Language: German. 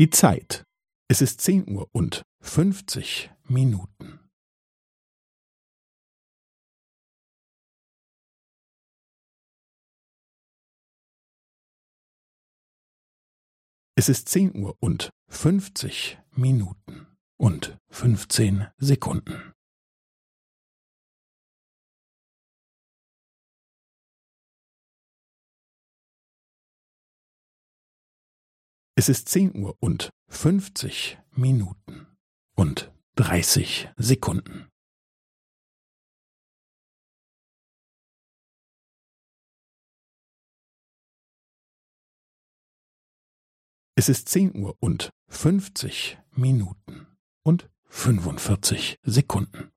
Die Zeit. Es ist zehn Uhr und fünfzig Minuten. Es ist zehn Uhr und fünfzig Minuten und fünfzehn Sekunden. Es ist zehn Uhr und fünfzig Minuten und dreißig Sekunden. Es ist zehn Uhr und fünfzig Minuten und fünfundvierzig Sekunden.